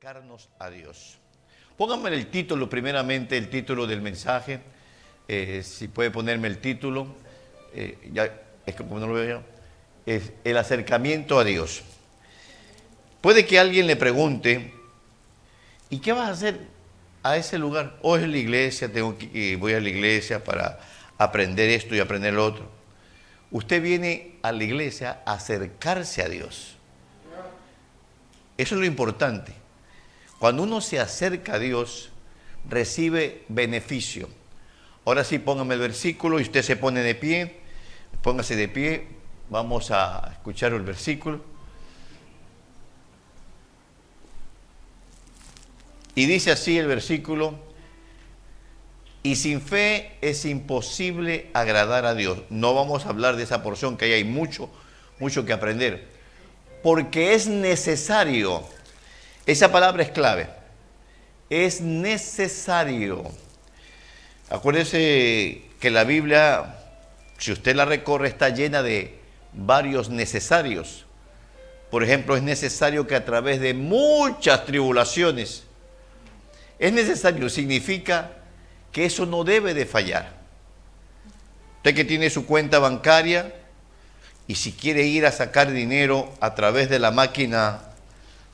acercarnos a Dios. Pónganme el título primeramente, el título del mensaje. Eh, si puede ponerme el título, eh, ya, es como no lo veo es el acercamiento a Dios. Puede que alguien le pregunte, ¿y qué vas a hacer a ese lugar? Hoy oh, es la iglesia, tengo que, voy a la iglesia para aprender esto y aprender lo otro. Usted viene a la iglesia a acercarse a Dios. Eso es lo importante. Cuando uno se acerca a Dios, recibe beneficio. Ahora sí, póngame el versículo y usted se pone de pie. Póngase de pie. Vamos a escuchar el versículo. Y dice así el versículo, y sin fe es imposible agradar a Dios. No vamos a hablar de esa porción que ahí hay mucho, mucho que aprender porque es necesario. Esa palabra es clave. Es necesario. Acuérdese que la Biblia, si usted la recorre, está llena de varios necesarios. Por ejemplo, es necesario que a través de muchas tribulaciones, es necesario, significa que eso no debe de fallar. Usted que tiene su cuenta bancaria, y si quiere ir a sacar dinero a través de la máquina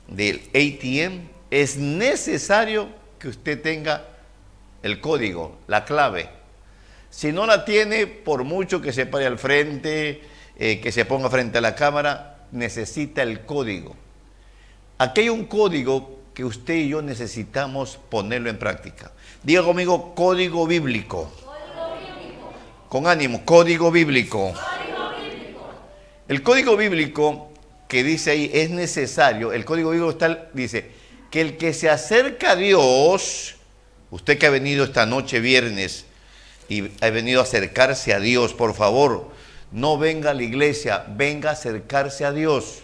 del ATM, es necesario que usted tenga el código, la clave. Si no la tiene, por mucho que se pare al frente, eh, que se ponga frente a la cámara, necesita el código. Aquí hay un código que usted y yo necesitamos ponerlo en práctica. Diga conmigo, código bíblico. Código bíblico. Con ánimo, código bíblico. El código bíblico que dice ahí es necesario, el código bíblico está, dice que el que se acerca a Dios, usted que ha venido esta noche viernes y ha venido a acercarse a Dios, por favor, no venga a la iglesia, venga a acercarse a Dios.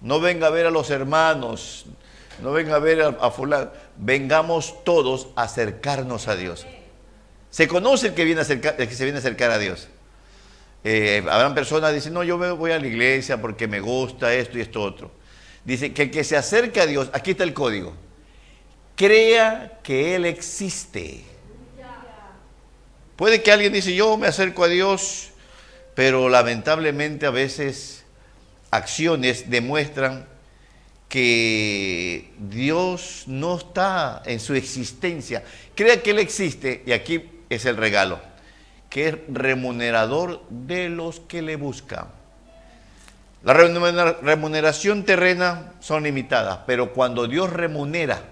No venga a ver a los hermanos, no venga a ver a, fulano, vengamos todos a acercarnos a Dios. Se conoce el que, viene a el que se viene a acercar a Dios. Eh, habrán personas que dicen, no, yo voy a la iglesia porque me gusta esto y esto otro. Dice que el que se acerca a Dios, aquí está el código, crea que Él existe. Puede que alguien dice, yo me acerco a Dios, pero lamentablemente a veces acciones demuestran que Dios no está en su existencia. Crea que Él existe y aquí es el regalo que es remunerador de los que le buscan. La remuneración terrena son limitadas, pero cuando Dios remunera,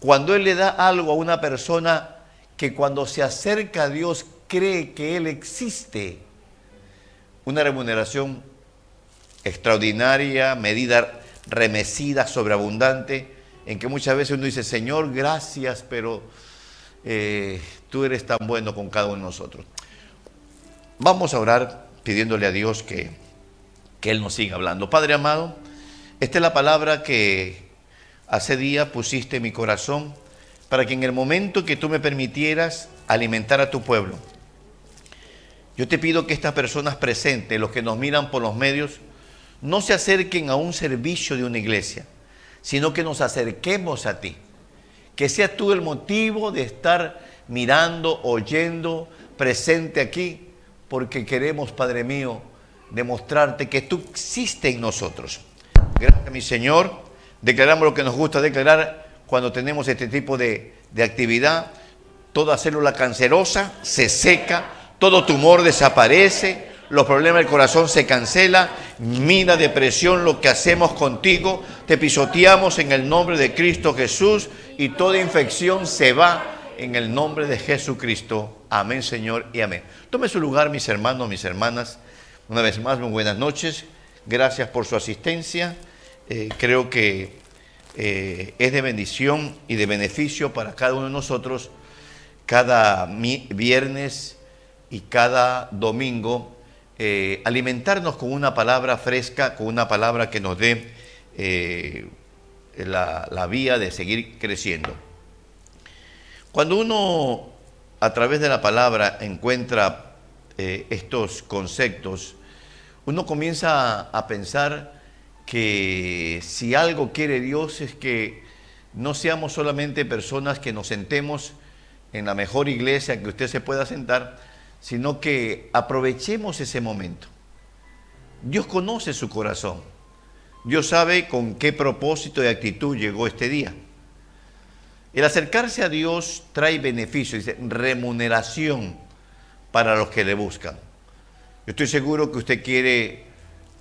cuando Él le da algo a una persona que cuando se acerca a Dios cree que Él existe, una remuneración extraordinaria, medida, remecida, sobreabundante, en que muchas veces uno dice, Señor, gracias, pero eh, tú eres tan bueno con cada uno de nosotros. Vamos a orar pidiéndole a Dios que, que Él nos siga hablando. Padre amado, esta es la palabra que hace día pusiste en mi corazón para que en el momento que tú me permitieras alimentar a tu pueblo, yo te pido que estas personas presentes, los que nos miran por los medios, no se acerquen a un servicio de una iglesia, sino que nos acerquemos a ti que seas tú el motivo de estar mirando, oyendo, presente aquí, porque queremos, Padre mío, demostrarte que tú existes en nosotros. Gracias, mi Señor. Declaramos lo que nos gusta declarar cuando tenemos este tipo de, de actividad. Toda célula cancerosa se seca, todo tumor desaparece, los problemas del corazón se cancela, mira depresión, lo que hacemos contigo, te pisoteamos en el nombre de Cristo Jesús y toda infección se va en el nombre de Jesucristo. Amén, Señor, y amén. Tome su lugar, mis hermanos, mis hermanas. Una vez más, muy buenas noches. Gracias por su asistencia. Eh, creo que eh, es de bendición y de beneficio para cada uno de nosotros cada viernes y cada domingo eh, alimentarnos con una palabra fresca, con una palabra que nos dé eh, la, vía de seguir creciendo. Cuando uno a través de la palabra encuentra eh, estos conceptos, uno comienza a pensar que si algo quiere Dios es que no seamos solamente personas que nos sentemos en la mejor iglesia que usted se pueda sentar, sino que aprovechemos ese momento. Dios conoce su corazón. Dios sabe con qué propósito y actitud llegó este día. El acercarse a Dios trae beneficio, dice, remuneración para los que le buscan. Yo estoy seguro que usted quiere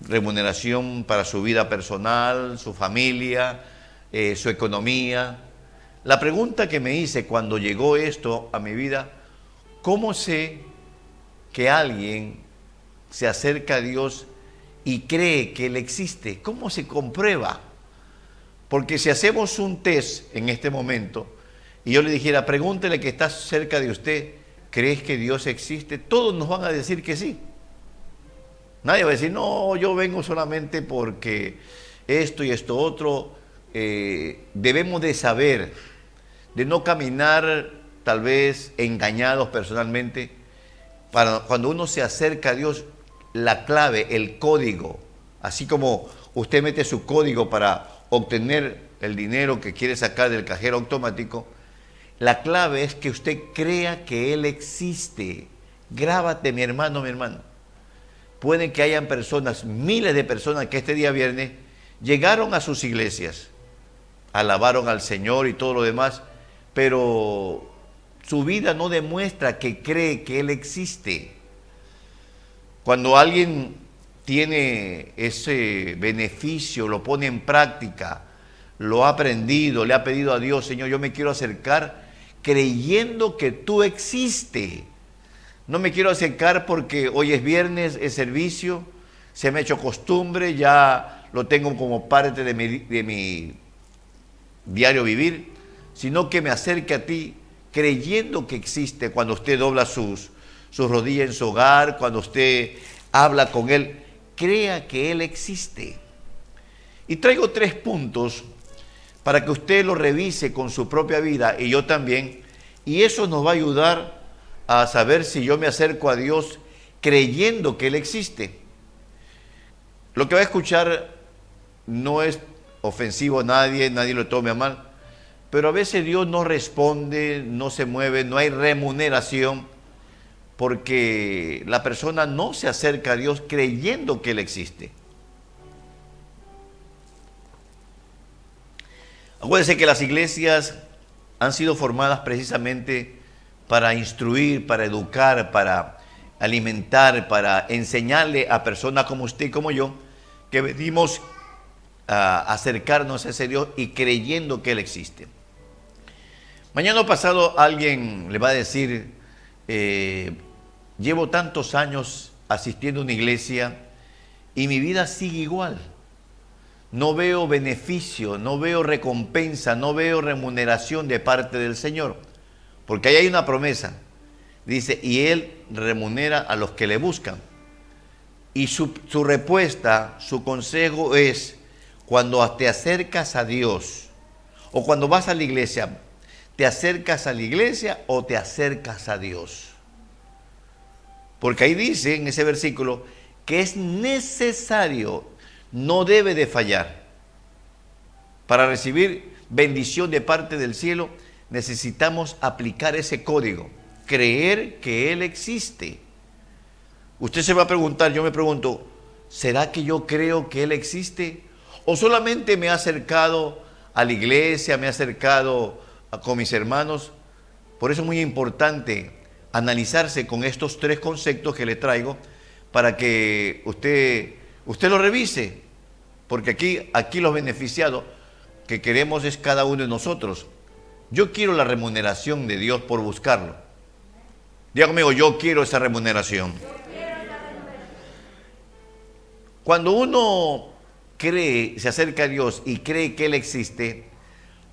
remuneración para su vida personal, su familia, eh, su economía. La pregunta que me hice cuando llegó esto a mi vida, ¿cómo sé que alguien se acerca a Dios y cree que Él existe? ¿Cómo se comprueba? Porque si hacemos un test en este momento y yo le dijera, pregúntele que está cerca de usted, ¿crees que Dios existe? Todos nos van a decir que sí. Nadie va a decir, no, yo vengo solamente porque esto y esto otro. Eh, debemos de saber, de no caminar tal vez engañados personalmente. Cuando uno se acerca a Dios, la clave, el código, así como usted mete su código para obtener el dinero que quiere sacar del cajero automático, la clave es que usted crea que Él existe. Grábate, mi hermano, mi hermano. Pueden que hayan personas, miles de personas que este día viernes llegaron a sus iglesias, alabaron al Señor y todo lo demás, pero su vida no demuestra que cree que Él existe. Cuando alguien tiene ese beneficio, lo pone en práctica, lo ha aprendido, le ha pedido a Dios, Señor, yo me quiero acercar creyendo que tú existes no me quiero acercar porque hoy es viernes, es servicio, se me ha hecho costumbre, ya lo tengo como parte de mi, de mi diario vivir, sino que me acerque a ti creyendo que existe cuando usted dobla sus, sus rodillas en su hogar, cuando usted habla con Él, crea que Él existe. Y traigo tres puntos para que usted lo revise con su propia vida y yo también, y eso nos va a ayudar a saber si yo me acerco a Dios creyendo que Él existe. Lo que va a escuchar no es ofensivo a nadie, nadie lo tome a mal, pero a veces Dios no responde, no se mueve, no hay remuneración, porque la persona no se acerca a Dios creyendo que Él existe. Acuérdense que las iglesias han sido formadas precisamente para instruir, para educar, para alimentar, para enseñarle a personas como usted y como yo, que venimos a acercarnos a ese Dios y creyendo que Él existe. Mañana pasado alguien le va a decir, eh, llevo tantos años asistiendo a una iglesia y mi vida sigue igual. No veo beneficio, no veo recompensa, no veo remuneración de parte del Señor. Porque ahí hay una promesa. Dice, y Él remunera a los que le buscan. Y su, su respuesta, su consejo es, cuando te acercas a Dios, o cuando vas a la iglesia, ¿te acercas a la iglesia o te acercas a Dios? Porque ahí dice en ese versículo que es necesario, no debe de fallar. Para recibir bendición de parte del cielo, necesitamos aplicar ese código, creer que Él existe. Usted se va a preguntar, yo me pregunto, ¿será que yo creo que Él existe? ¿O solamente me ha acercado a la iglesia, me ha acercado con mis hermanos? Por eso es muy importante analizarse con estos tres conceptos que le traigo para que usted, usted lo revise, porque aquí, aquí los beneficiados que queremos es cada uno de nosotros. Yo quiero la remuneración de Dios por buscarlo. Dígame, yo quiero esa remuneración. Cuando uno cree, se acerca a Dios y cree que Él existe,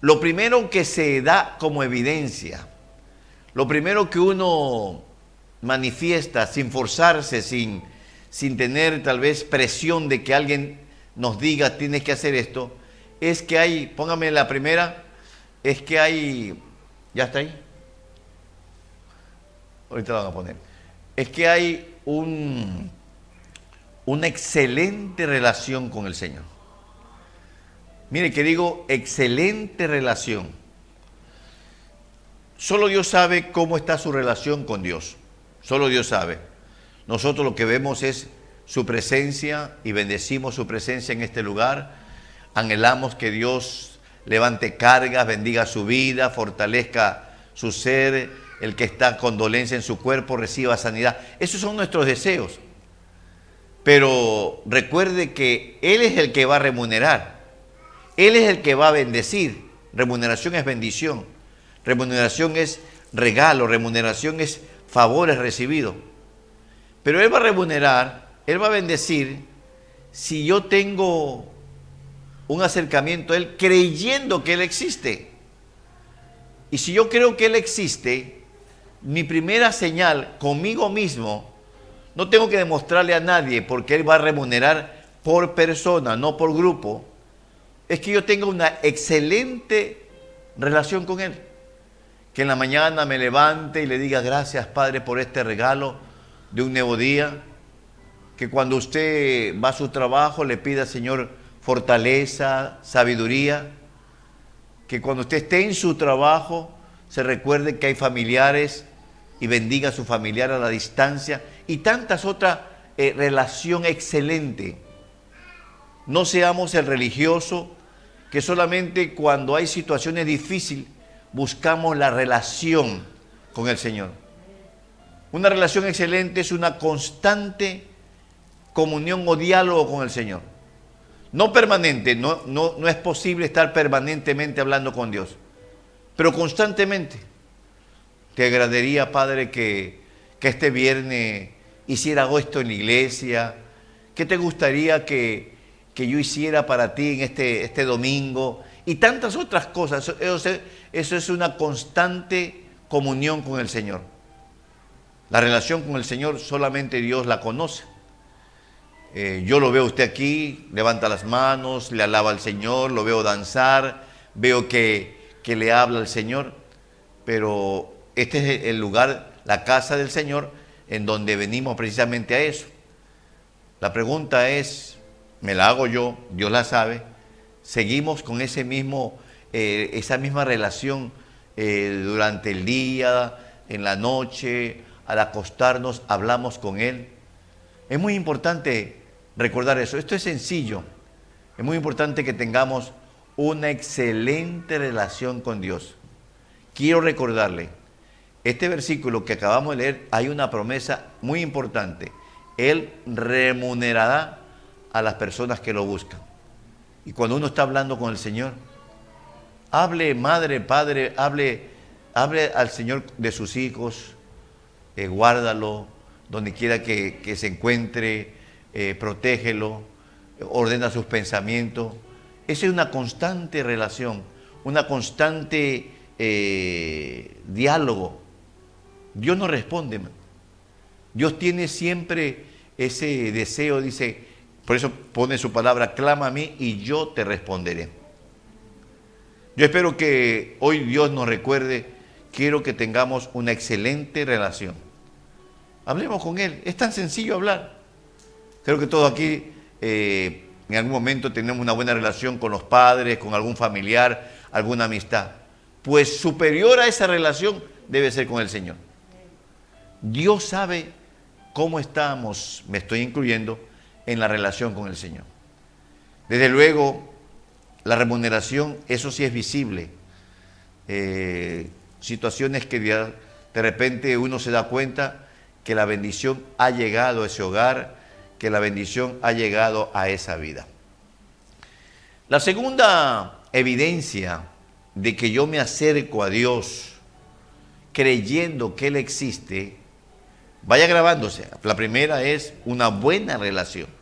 lo primero que se da como evidencia, lo primero que uno manifiesta sin forzarse, sin, sin tener tal vez presión de que alguien nos diga tienes que hacer esto, es que hay, póngame la primera, es que hay, ¿ya está ahí? Ahorita lo van a poner. Es que hay un, una excelente relación con el Señor. Mire que digo excelente relación. Solo Dios sabe cómo está su relación con Dios. Solo Dios sabe. Nosotros lo que vemos es su presencia y bendecimos su presencia en este lugar. Anhelamos que Dios levante cargas, bendiga su vida, fortalezca su ser, el que está con dolencia en su cuerpo reciba sanidad. Esos son nuestros deseos. Pero recuerde que Él es el que va a remunerar. Él es el que va a bendecir. Remuneración es bendición. Remuneración es regalo. Remuneración es favores recibidos. Pero Él va a remunerar, Él va a bendecir si yo tengo un acercamiento a Él creyendo que Él existe. Y si yo creo que Él existe, mi primera señal conmigo mismo, no tengo que demostrarle a nadie porque Él va a remunerar por persona, no por grupo, es que yo tengo una excelente relación con Él. Que en la mañana me levante y le diga gracias Padre por este regalo de un nuevo día. Que cuando usted va a su trabajo le pida Señor fortaleza, sabiduría. Que cuando usted esté en su trabajo se recuerde que hay familiares y bendiga a su familiar a la distancia y tantas otras eh, relación excelente. No seamos el religioso que solamente cuando hay situaciones difíciles buscamos la relación con el Señor. Una relación excelente es una constante comunión o diálogo con el Señor. No permanente, no, no, no es posible estar permanentemente hablando con Dios, pero constantemente. Te agradaría, Padre, que, que este viernes hiciera esto en la iglesia. ¿Qué te gustaría que, que yo hiciera para ti en este, este domingo y tantas otras cosas. Eso, eso, es una constante comunión con el Señor. La relación con el Señor solamente Dios la conoce. Eh, yo lo veo usted aquí, levanta las manos, le alaba al Señor, lo veo danzar, veo que, que le habla al Señor, pero este es el lugar, la casa del Señor, en donde venimos precisamente a eso. La pregunta es, me la hago yo, Dios la sabe, seguimos con ese mismo, eh, esa misma relación eh, durante el día, en la noche, al acostarnos, hablamos con Él. Es muy importante recordar eso. Esto es sencillo. Es muy importante que tengamos una excelente relación con Dios. Quiero recordarle, este versículo que acabamos de leer, hay una promesa muy importante. Él remunerará a las personas que lo buscan. Y cuando uno está hablando con el Señor, hable madre, padre, hable, hable al Señor de sus hijos, eh, guárdalo donde quiera que, se encuentre, eh, protégelo, ordena sus pensamientos. Esa es una constante relación, una constante eh, diálogo. Dios no responde. Dios tiene siempre ese deseo, dice, por eso pone su palabra, clama a mí y yo te responderé. Yo espero que hoy Dios nos recuerde, quiero que tengamos una excelente relación. Hablemos con Él, es tan sencillo hablar. Creo que todos aquí eh, en algún momento tenemos una buena relación con los padres, con algún familiar, alguna amistad. Pues superior a esa relación debe ser con el Señor. Dios sabe cómo estamos, me estoy incluyendo, en la relación con el Señor. Desde luego, la remuneración, eso sí es visible. Eh, situaciones que de, repente uno se da cuenta que la bendición ha llegado a ese hogar, que la bendición ha llegado a esa vida. La segunda evidencia de que yo me acerco a Dios creyendo que Él existe, vaya grabándose. La primera es una buena relación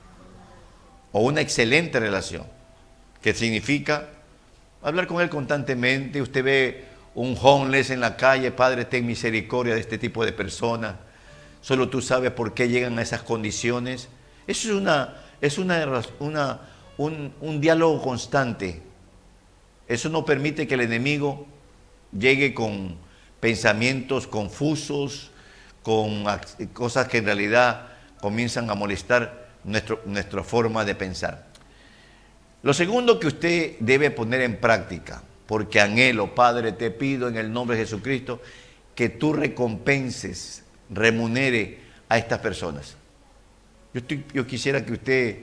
o una excelente relación, que significa hablar con Él constantemente. Usted ve un homeless en la calle, Padre, ten misericordia de este tipo de personas. Solo tú sabes por qué llegan a esas condiciones. Eso es, una, es una, una un, un diálogo constante. Eso no permite que el enemigo llegue con pensamientos confusos, con cosas que en realidad comienzan a molestar nuestra forma de pensar. Lo segundo que usted debe poner en práctica, porque anhelo, Padre, te pido en el nombre de Jesucristo, que tú recompenses, remunere a estas personas. Yo, quisiera que usted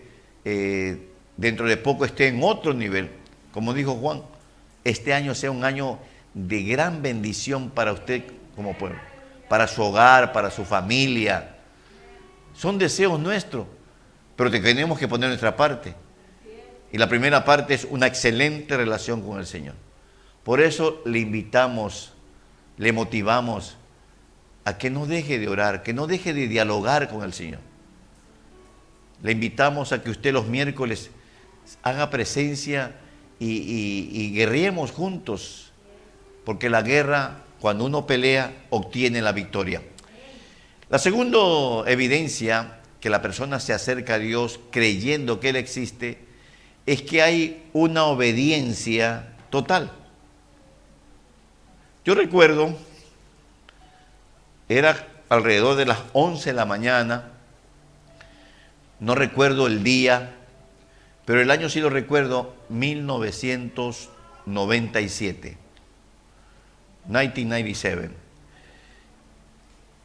eh, dentro de poco esté en otro nivel, como dijo Juan, este año sea un año de gran bendición para usted como pueblo, para su hogar, para su familia. Son deseos nuestros, pero tenemos que poner nuestra parte. Y la primera parte es una excelente relación con el Señor. Por eso le invitamos, le motivamos a que no deje de orar, que no deje de dialogar con el Señor. Le invitamos a que usted los miércoles haga presencia y, guerriemos juntos, porque la guerra, cuando uno pelea, obtiene la victoria. La segunda evidencia que la persona se acerca a Dios creyendo que Él existe es que hay una obediencia total. Yo recuerdo, era alrededor de las 11 de la mañana, no recuerdo el día, pero el año sí lo recuerdo, 1997. 1997.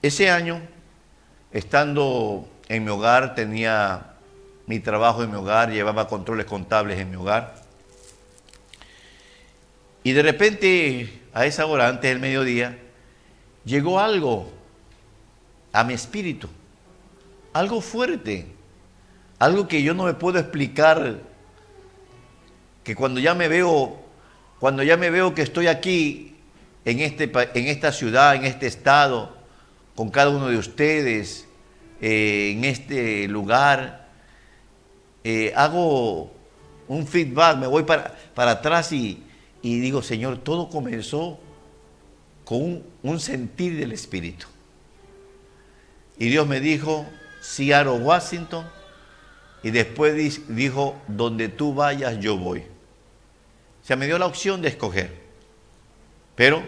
Ese año, estando en mi hogar, tenía mi trabajo en mi hogar, llevaba controles contables en mi hogar. Y de repente, a esa hora, antes del mediodía, llegó algo a mi espíritu, algo fuerte algo que yo no me puedo explicar, que cuando ya me veo, cuando ya me veo que estoy aquí, en, este, en esta ciudad, en este estado, con cada uno de ustedes, eh, en este lugar, eh, hago un feedback, me voy para, para atrás y, digo, Señor, todo comenzó con un, sentir del Espíritu. Y Dios me dijo, Seattle, Washington, y después dijo, donde tú vayas, yo voy. O sea, me dio la opción de escoger. Pero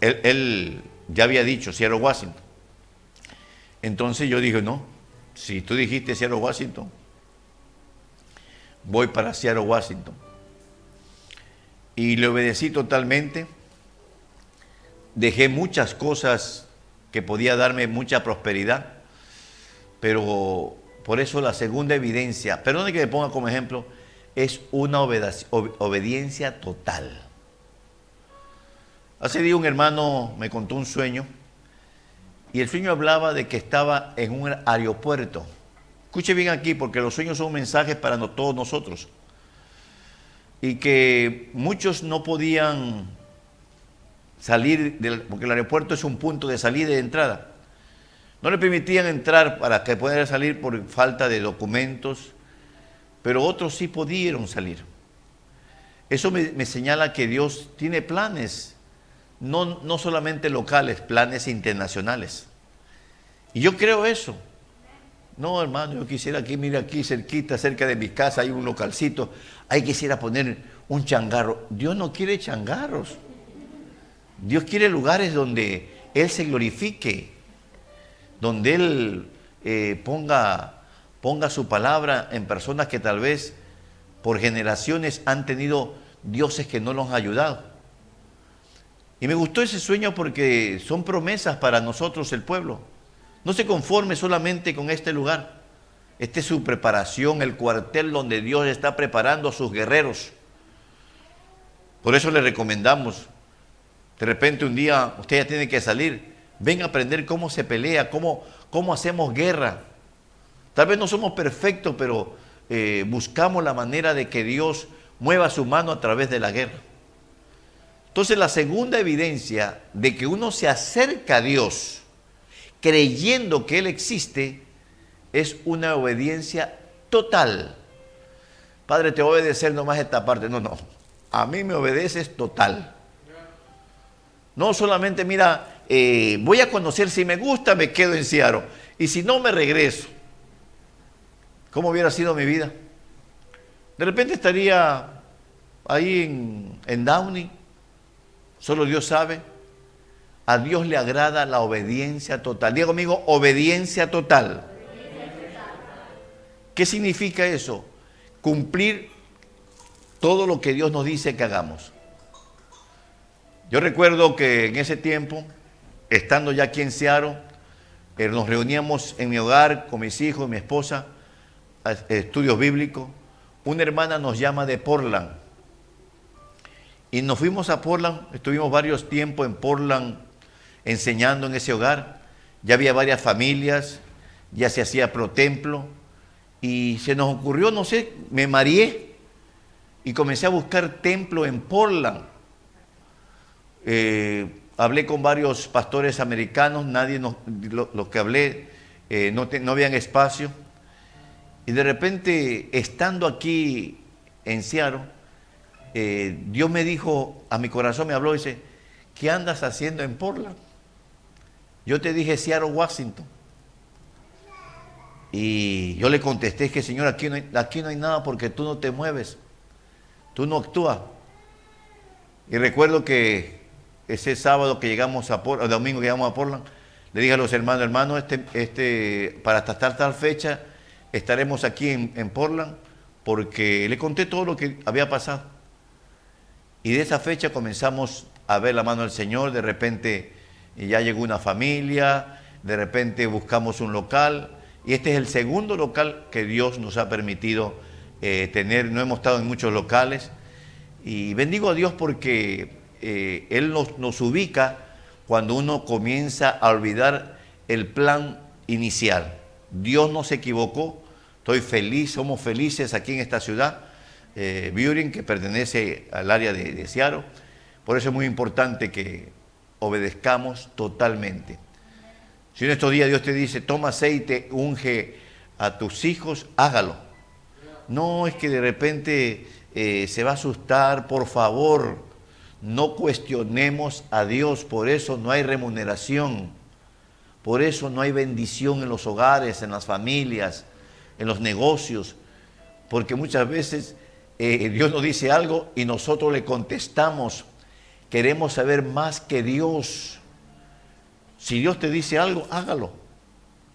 él, ya había dicho Seattle Washington. Entonces yo dije, no, si tú dijiste Seattle Washington, voy para Seattle Washington. Y le obedecí totalmente. Dejé muchas cosas que podía darme mucha prosperidad, pero por eso la segunda evidencia, perdone que me ponga como ejemplo, es una obediencia total. Hace día un hermano me contó un sueño y el sueño hablaba de que estaba en un aeropuerto. Escuche bien aquí porque los sueños son mensajes para todos nosotros. Y que muchos no podían salir, del, porque el aeropuerto es un punto de salida y de entrada. No le permitían entrar para que pudiera salir por falta de documentos, pero otros sí pudieron salir. Eso me, señala que Dios tiene planes, no, no solamente locales, planes internacionales. Y yo creo eso. No, hermano, yo quisiera aquí, mira aquí cerquita, cerca de mi casa, hay un localcito, ahí quisiera poner un changarro. Dios no quiere changarros. Dios quiere lugares donde Él se glorifique donde Él eh, ponga, ponga su palabra en personas que tal vez por generaciones han tenido dioses que no los han ayudado. Y me gustó ese sueño porque son promesas para nosotros el pueblo. No se conforme solamente con este lugar. Esta es su preparación, el cuartel donde Dios está preparando a sus guerreros. Por eso le recomendamos, de repente un día usted ya tiene que salir, Ven a aprender cómo se pelea, cómo, cómo hacemos guerra. Tal vez no somos perfectos, pero eh, buscamos la manera de que Dios mueva su mano a través de la guerra. Entonces la segunda evidencia de que uno se acerca a Dios creyendo que Él existe es una obediencia total. Padre, te voy a obedecer nomás esta parte. No, no. A mí me obedeces total. No solamente, mira, eh, voy a conocer, si me gusta me quedo en Seattle y si no me regreso. ¿Cómo hubiera sido mi vida? De repente estaría ahí en, en Downey, solo Dios sabe. A Dios le agrada la obediencia total. Diego amigo, obediencia total. ¿Qué significa eso? Cumplir todo lo que Dios nos dice que hagamos. Yo recuerdo que en ese tiempo, estando ya aquí en Seattle, eh, nos reuníamos en mi hogar con mis hijos, mi esposa, estudios bíblicos. Una hermana nos llama de Portland. Y nos fuimos a Portland, estuvimos varios tiempos en Portland enseñando en ese hogar. Ya había varias familias, ya se hacía pro templo. Y se nos ocurrió, no sé, me mareé y comencé a buscar templo en Portland. Eh, hablé con varios pastores americanos, nadie, los lo, que hablé, eh, no, no habían espacio. Y de repente, estando aquí en Seattle, eh, Dios me dijo, a mi corazón me habló, dice, ¿qué andas haciendo en Portland? Yo te dije Seattle, Washington. Y yo le contesté que Señor, aquí no, hay, aquí no hay nada porque tú no te mueves, tú no actúas. Y recuerdo que ese sábado que llegamos a Portland, el domingo que llegamos a Portland, le dije a los hermanos, hermanos, este, este, para hasta tal, tal fecha estaremos aquí en, en Portland, porque le conté todo lo que había pasado. Y de esa fecha comenzamos a ver la mano del Señor, de repente ya llegó una familia, de repente buscamos un local, y este es el segundo local que Dios nos ha permitido eh, tener. No hemos estado en muchos locales. Y bendigo a Dios porque eh, Él nos, nos ubica cuando uno comienza a olvidar el plan inicial. Dios no se equivocó. Estoy feliz, somos felices aquí en esta ciudad, eh, que pertenece al área de, de Seattle. Por eso es muy importante que obedezcamos totalmente. Si en estos días Dios te dice, toma aceite, unge a tus hijos, hágalo. No es que de repente eh, se va a asustar, por favor, no cuestionemos a Dios, por eso no hay remuneración, por eso no hay bendición en los hogares, en las familias, en los negocios, porque muchas veces eh, Dios nos dice algo y nosotros le contestamos, queremos saber más que Dios. Si Dios te dice algo, hágalo.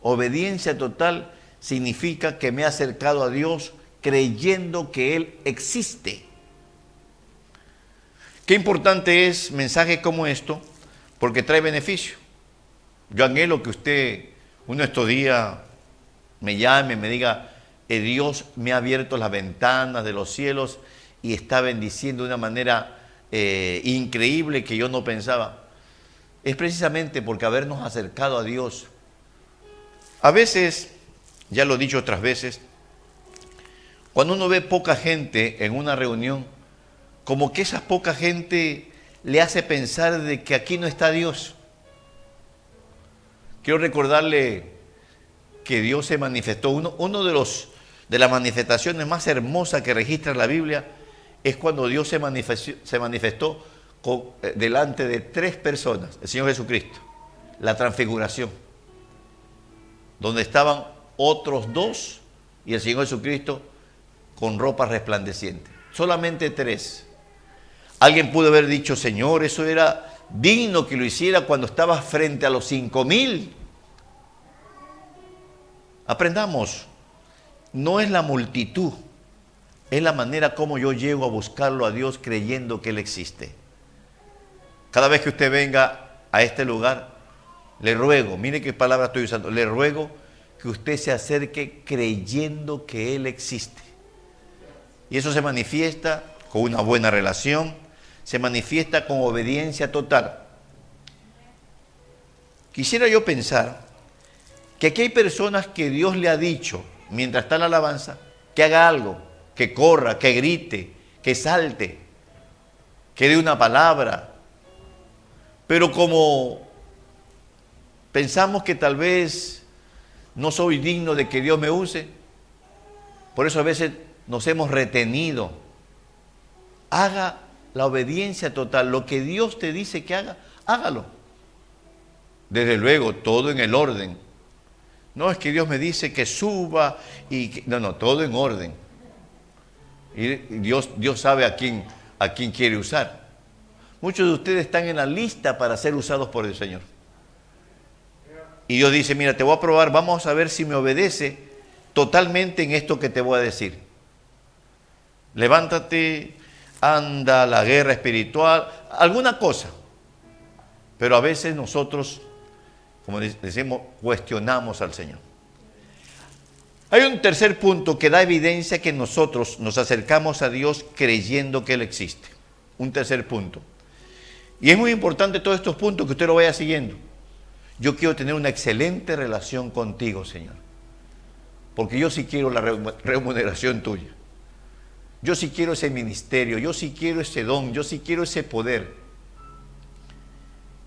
Obediencia total significa que me he acercado a Dios creyendo que Él existe. Qué importante es mensaje como esto, porque trae beneficio. Yo anhelo que usted uno de estos días me llame, me diga, Dios me ha abierto las ventanas de los cielos y está bendiciendo de una manera eh, increíble que yo no pensaba es precisamente porque habernos acercado a Dios. A veces, ya lo he dicho otras veces, cuando uno ve poca gente en una reunión, como que esa poca gente le hace pensar de que aquí no está Dios. Quiero recordarle que Dios se manifestó. Uno de, los, de las manifestaciones más hermosas que registra la Biblia es cuando Dios se manifestó, se manifestó eh, delante de tres personas, el Señor Jesucristo, la transfiguración, donde estaban otros dos y el Señor Jesucristo con ropa resplandeciente. Solamente tres. Alguien pudo haber dicho, Señor, eso era digno que lo hiciera cuando estaba frente a los cinco mil. Aprendamos, no es la multitud, es la manera como yo llego a buscarlo a Dios creyendo que Él existe. Cada vez que usted venga a este lugar, le ruego, mire qué palabra estoy usando, le ruego que usted se acerque creyendo que Él existe. Y eso se manifiesta con una buena relación, se manifiesta con obediencia total. Quisiera yo pensar que aquí hay personas que Dios le ha dicho, mientras está la alabanza, que haga algo, que corra, que grite, que salte, que dé una palabra, pero como pensamos que tal vez no soy digno de que Dios me use, por eso a veces nos hemos retenido. Haga la obediencia total. Lo que Dios te dice que haga, hágalo. Desde luego, todo en el orden. No es que Dios me dice que suba y que, no, no, todo en orden. Y Dios, Dios sabe a quién, a quién quiere usar. Muchos de ustedes están en la lista para ser usados por el Señor. Y Dios dice, mira, te voy a probar, vamos a ver si me obedece totalmente en esto que te voy a decir. levántate, anda la guerra espiritual, alguna cosa. Pero a veces nosotros, como decimos, cuestionamos al Señor. Hay un tercer punto que da evidencia que nosotros nos acercamos a Dios creyendo que Él existe. Un tercer punto. Y es muy importante todos estos puntos que usted lo vaya siguiendo. Yo quiero tener una excelente relación contigo, Señor. Porque yo sí quiero la remuneración tuya. Yo sí quiero ese ministerio, yo sí quiero ese don, yo sí quiero ese poder.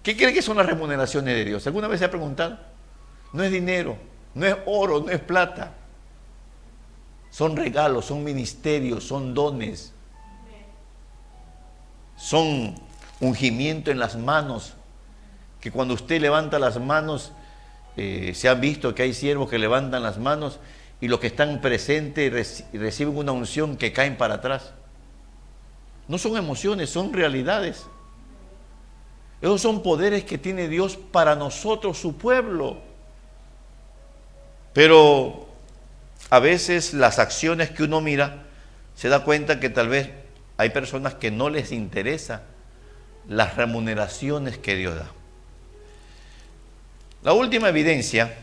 ¿Qué cree que son las remuneraciones de Dios? ¿Alguna vez se ha preguntado? No es dinero, no es oro, no es plata. Son regalos, son ministerios, son dones. Son ungimiento en las manos, que cuando usted levanta las manos, eh, se ha visto que hay siervos que levantan las manos y los que están presentes reciben una unción que caen para atrás. No son emociones, son realidades. Esos son poderes que tiene Dios para nosotros, su pueblo. Pero a veces las acciones que uno mira, se da cuenta que tal vez hay personas que no les interesa las remuneraciones que Dios da. La última evidencia,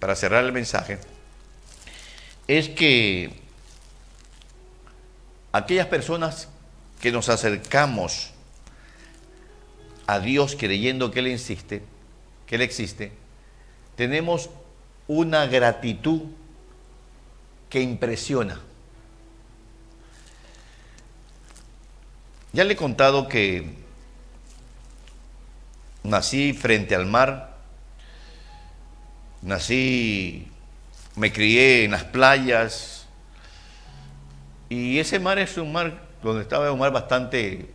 para cerrar el mensaje, es que aquellas personas que nos acercamos a Dios creyendo que Él existe, que Él existe, tenemos una gratitud que impresiona. Ya le he contado que nací frente al mar, nací, me crié en las playas, y ese mar es un mar, donde estaba un mar bastante,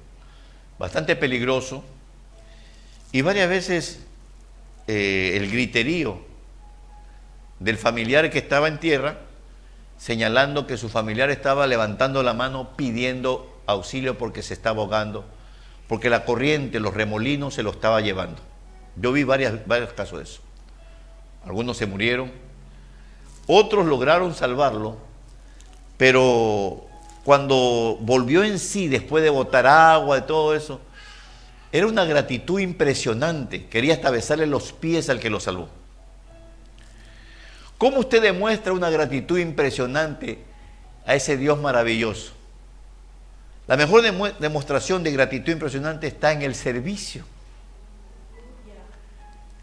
bastante peligroso, y varias veces eh, el griterío del familiar que estaba en tierra, señalando que su familiar estaba levantando la mano pidiendo auxilio porque se estaba ahogando porque la corriente, los remolinos se lo estaba llevando. Yo vi varios casos de eso. Algunos se murieron, otros lograron salvarlo, pero cuando volvió en sí, después de botar agua, de todo eso, era una gratitud impresionante. Quería hasta besarle los pies al que lo salvó. ¿Cómo usted demuestra una gratitud impresionante a ese Dios maravilloso? La mejor demostración de gratitud impresionante está en el servicio.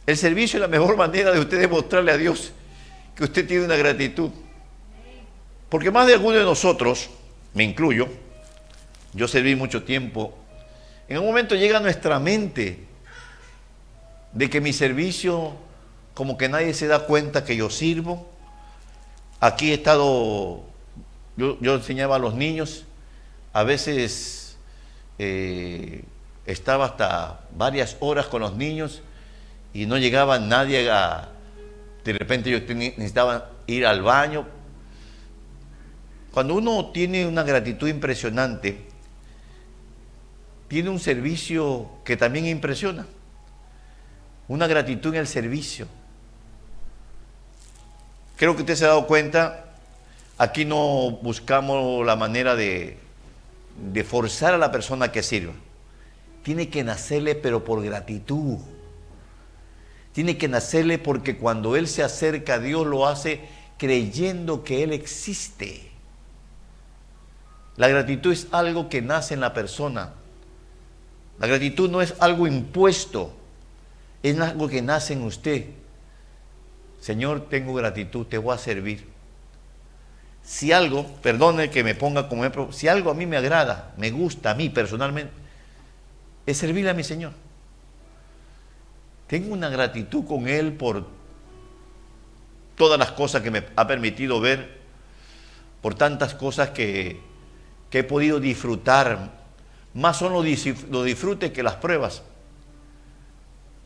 El servicio es la mejor manera de usted demostrarle a Dios que usted tiene una gratitud. Porque más de alguno de nosotros, me incluyo, yo serví mucho tiempo, en un momento llega a nuestra mente de que mi servicio, como que nadie se da cuenta que yo sirvo. Aquí he estado, yo, enseñaba a los niños, a veces eh, estaba hasta varias horas con los niños y no llegaba nadie a... De repente yo necesitaba ir al baño. Cuando uno tiene una gratitud impresionante, tiene un servicio que también impresiona. Una gratitud en el servicio. Creo que usted se ha dado cuenta, aquí no buscamos la manera de de forzar a la persona que sirva. Tiene que nacerle pero por gratitud. Tiene que nacerle porque cuando Él se acerca a Dios lo hace creyendo que Él existe. La gratitud es algo que nace en la persona. La gratitud no es algo impuesto, es algo que nace en usted. Señor, tengo gratitud, te voy a servir si algo, perdone que me ponga como ejemplo, si algo a mí me agrada, me gusta a mí personalmente, es servirle a mi Señor. Tengo una gratitud con Él por todas las cosas que me ha permitido ver, por tantas cosas que, he podido disfrutar. Más son los, disfrutes que las pruebas.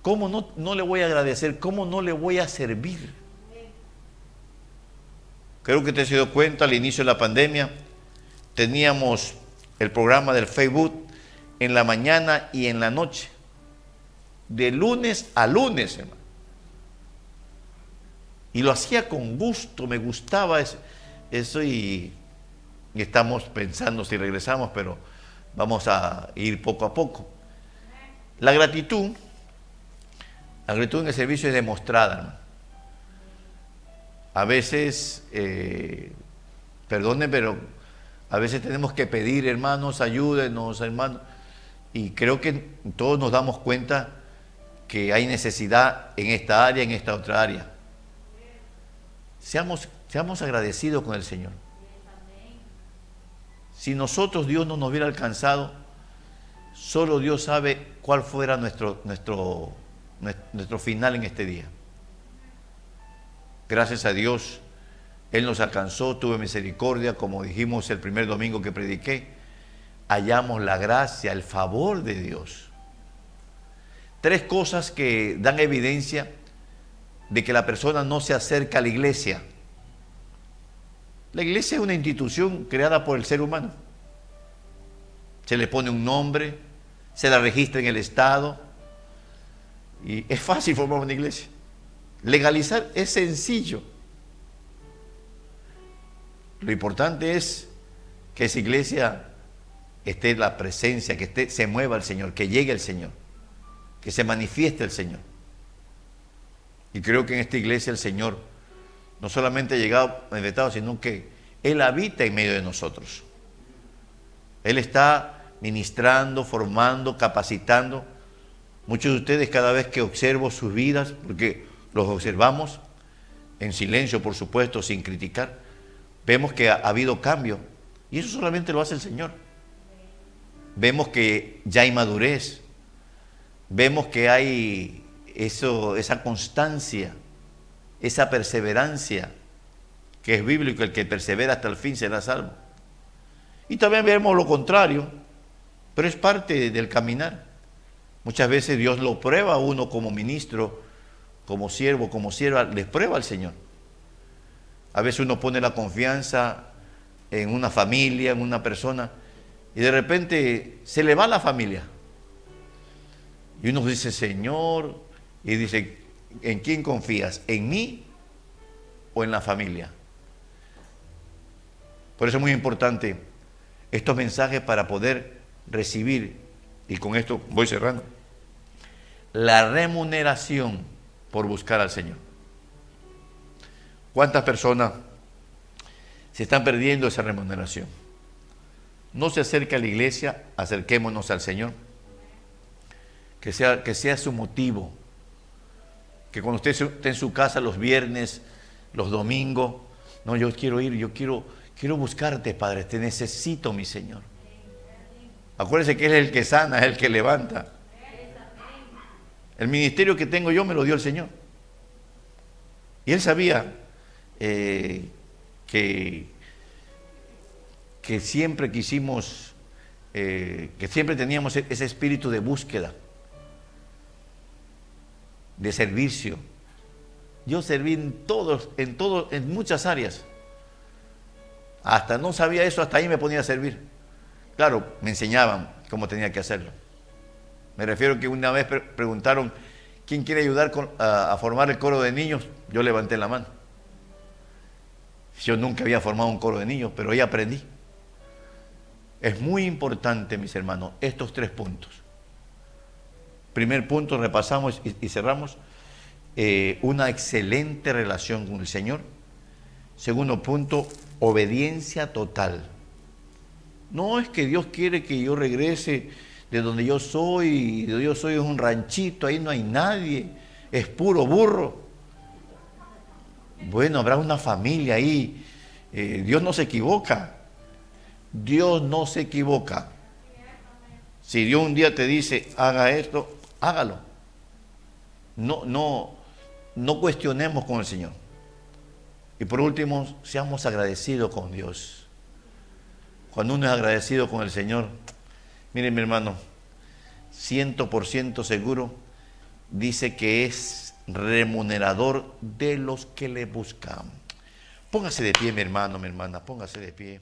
¿Cómo no, no le voy a agradecer? ¿Cómo no le voy a servir? Creo que te has dado cuenta al inicio de la pandemia, teníamos el programa del Facebook en la mañana y en la noche, de lunes a lunes, hermano. Y lo hacía con gusto, me gustaba eso, y estamos pensando si regresamos, pero vamos a ir poco a poco. La gratitud, la gratitud en el servicio es demostrada. A veces, eh, perdone, pero a veces tenemos que pedir, hermanos, ayúdenos, hermanos. Y creo que todos nos damos cuenta que hay necesidad en esta área, en esta otra área. Seamos, seamos agradecidos con el Señor. Si nosotros Dios no nos hubiera alcanzado, solo Dios sabe cuál fuera nuestro, nuestro, nuestro final en este día. Gracias a Dios, Él nos alcanzó, tuve misericordia, como dijimos el primer domingo que prediqué, hallamos la gracia, el favor de Dios. Tres cosas que dan evidencia de que la persona no se acerca a la iglesia. La iglesia es una institución creada por el ser humano. Se le pone un nombre, se la registra en el Estado y es fácil formar una iglesia. Legalizar es sencillo. Lo importante es que esa iglesia esté la presencia, que se mueva el Señor, que llegue el Señor, que se manifieste el Señor. Y creo que en esta iglesia el Señor no solamente ha llegado manifestado, sino que Él habita en medio de nosotros. Él está ministrando, formando, capacitando. Muchos de ustedes cada vez que observo sus vidas, porque los observamos en silencio, por supuesto, sin criticar, vemos que ha, habido cambio. Y eso solamente lo hace el Señor. Vemos que ya hay madurez. Vemos que hay eso, esa constancia, esa perseverancia, que es bíblico, el que persevera hasta el fin será salvo. Y también vemos lo contrario, pero es parte del caminar. Muchas veces Dios lo prueba a uno como ministro, como siervo, como sierva, les prueba al Señor. A veces uno pone la confianza en una familia, en una persona, y de repente se le va la familia. Y uno dice, Señor, y dice, ¿en quién confías? ¿En mí o en la familia? Por eso es muy importante estos mensajes para poder recibir, y con esto voy cerrando, la remuneración por buscar al Señor. ¿Cuántas personas se están perdiendo esa remuneración? No se acerca a la iglesia, acerquémonos al Señor. Que sea, que sea su motivo. Que cuando usted esté en su casa los viernes, los domingos, no, yo quiero ir, yo quiero, quiero buscarte, Padre, te necesito, mi Señor. Acuérdese que Él es el que sana, es el que levanta. El ministerio que tengo yo me lo dio el Señor. Y Él sabía eh, que, que siempre quisimos, eh, que siempre teníamos ese espíritu de búsqueda, de servicio. Yo serví en todos, en todos, en muchas áreas. Hasta no sabía eso, hasta ahí me ponía a servir. Claro, me enseñaban cómo tenía que hacerlo. Me refiero que una vez preguntaron, ¿quién quiere ayudar a, formar el coro de niños? Yo levanté la mano. Yo nunca había formado un coro de niños, pero ahí aprendí. Es muy importante, mis hermanos, estos tres puntos. Primer punto, repasamos y, cerramos. Eh, una excelente relación con el Señor. Segundo punto, obediencia total. No es que Dios quiere que yo regrese de donde yo soy, de donde yo soy es un ranchito, ahí no hay nadie, es puro burro. Bueno, habrá una familia ahí. Eh, Dios no se equivoca. Dios no se equivoca. Si Dios un día te dice, haga esto, hágalo. No, no, no cuestionemos con el Señor. Y por último, seamos agradecidos con Dios. Cuando uno es agradecido con el Señor, miren mi hermano, ciento por ciento seguro, dice que es remunerador de los que le buscan. Póngase de pie, mi hermano, mi hermana, póngase de pie.